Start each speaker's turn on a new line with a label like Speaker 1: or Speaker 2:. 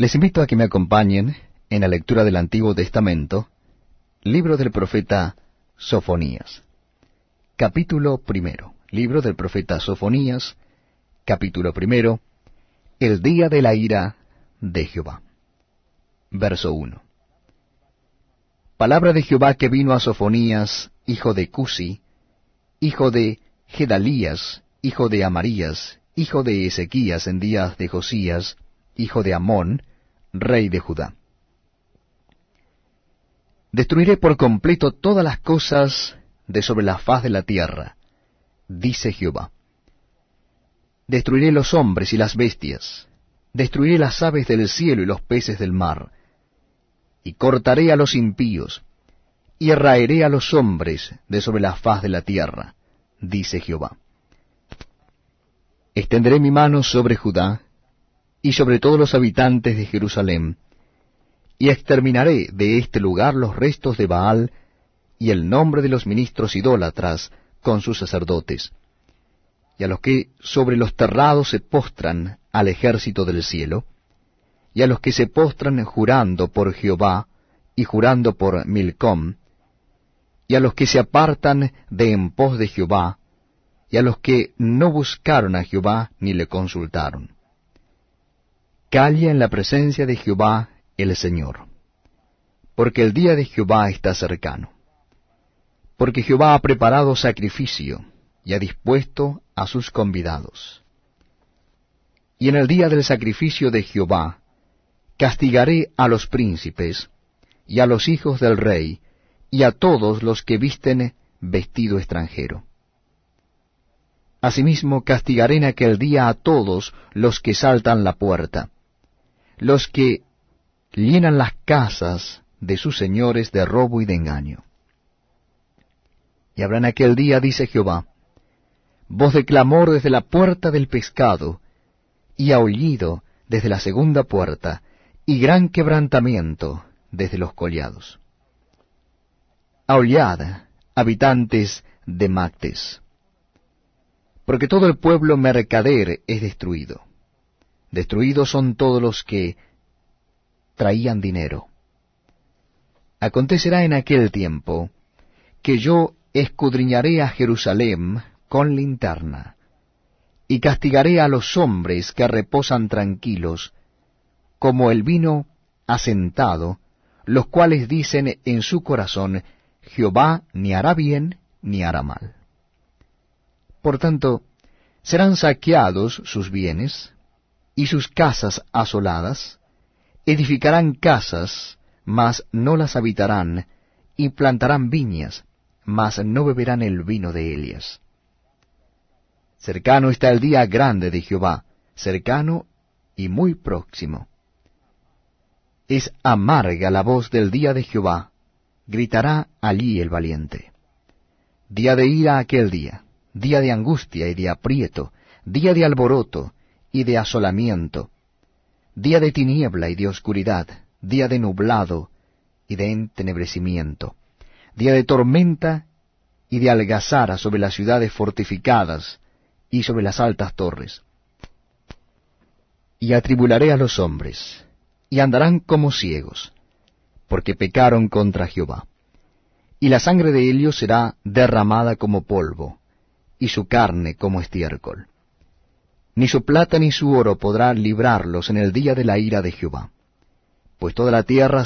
Speaker 1: Les invito a que me acompañen en la lectura del Antiguo Testamento, libro del profeta Sofonías. Capítulo primero. Libro del profeta Sofonías, capítulo primero. El día de la ira de Jehová. Verso 1. Palabra de Jehová que vino a Sofonías, hijo de Cusi, hijo de Gedalías, hijo de Amarías, hijo de Ezequías en días de Josías, hijo de Amón, rey de Judá. Destruiré por completo todas las cosas de sobre la faz de la tierra, dice Jehová. Destruiré los hombres y las bestias, destruiré las aves del cielo y los peces del mar, y cortaré a los impíos, y raeré a los hombres de sobre la faz de la tierra, dice Jehová. Extenderé mi mano sobre Judá y sobre todos los habitantes de Jerusalén, y exterminaré de este lugar los restos de Baal y el nombre de los ministros idólatras con sus sacerdotes, y a los que sobre los terrados se postran al ejército del cielo, y a los que se postran jurando por Jehová y jurando por Milcom, y a los que se apartan de en pos de Jehová, y a los que no buscaron a Jehová ni le consultaron. Calla en la presencia de Jehová el Señor, porque el día de Jehová está cercano. Porque Jehová ha preparado sacrificio y ha dispuesto a sus convidados. Y en el día del sacrificio de Jehová castigaré a los príncipes y a los hijos del rey y a todos los que visten vestido extranjero Asimismo castigaré en aquel día a todos los que saltan la puerta, los que llenan las casas de sus señores de robo y de engaño. Y habrá en aquel día, dice Jehová, voz de clamor desde la puerta del pescado, y aullido desde la segunda puerta, y gran quebrantamiento desde los collados. Aullad, habitantes de Mactes porque todo el pueblo mercader es destruido. Destruidos son todos los que traían dinero. Acontecerá en aquel tiempo que yo escudriñaré a Jerusalén con linterna, y castigaré a los hombres que reposan tranquilos, como el vino asentado, los cuales dicen en su corazón, Jehová ni hará bien ni hará mal. Por tanto, serán saqueados sus bienes y sus casas asoladas, edificarán casas, mas no las habitarán, y plantarán viñas, mas no beberán el vino de Elias. Cercano está el día grande de Jehová, cercano y muy próximo. Es amarga la voz del día de Jehová, gritará allí el valiente. Día de ira aquel día día de angustia y de aprieto, día de alboroto y de asolamiento, día de tiniebla y de oscuridad, día de nublado y de entenebrecimiento, día de tormenta y de algazara sobre las ciudades fortificadas y sobre las altas torres. Y atribularé a los hombres, y andarán como ciegos, porque pecaron contra Jehová. Y la sangre de ellos será derramada como polvo, y su carne como estiércol. Ni su plata ni su oro podrá librarlos en el día de la ira de Jehová, pues toda la tierra